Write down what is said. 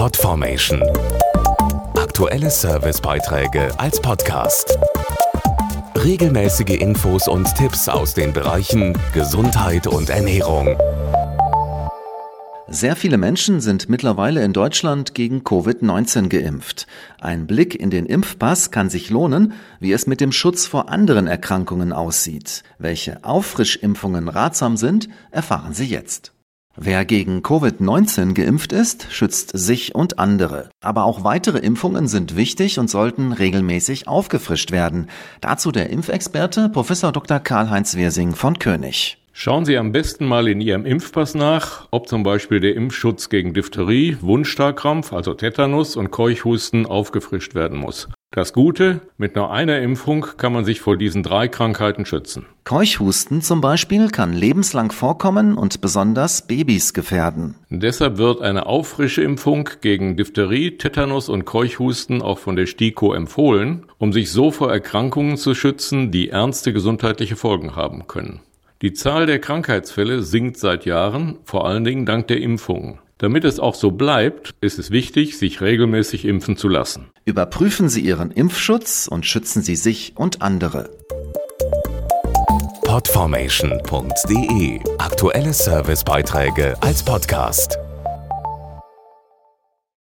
Podformation. Aktuelle Servicebeiträge als Podcast. Regelmäßige Infos und Tipps aus den Bereichen Gesundheit und Ernährung. Sehr viele Menschen sind mittlerweile in Deutschland gegen Covid-19 geimpft. Ein Blick in den Impfpass kann sich lohnen, wie es mit dem Schutz vor anderen Erkrankungen aussieht. Welche Auffrischimpfungen ratsam sind, erfahren Sie jetzt. Wer gegen Covid-19 geimpft ist, schützt sich und andere. Aber auch weitere Impfungen sind wichtig und sollten regelmäßig aufgefrischt werden. Dazu der Impfexperte Prof. Dr. Karl-Heinz Wirsing von König. Schauen Sie am besten mal in Ihrem Impfpass nach, ob zum Beispiel der Impfschutz gegen Diphtherie, Wundstarkrampf, also Tetanus und Keuchhusten aufgefrischt werden muss. Das Gute, mit nur einer Impfung kann man sich vor diesen drei Krankheiten schützen. Keuchhusten zum Beispiel kann lebenslang vorkommen und besonders Babys gefährden. Deshalb wird eine Auffrischimpfung gegen Diphtherie, Tetanus und Keuchhusten auch von der STIKO empfohlen, um sich so vor Erkrankungen zu schützen, die ernste gesundheitliche Folgen haben können. Die Zahl der Krankheitsfälle sinkt seit Jahren, vor allen Dingen dank der Impfungen. Damit es auch so bleibt, ist es wichtig, sich regelmäßig impfen zu lassen. Überprüfen Sie Ihren Impfschutz und schützen Sie sich und andere. Podformation.de Aktuelle Servicebeiträge als Podcast.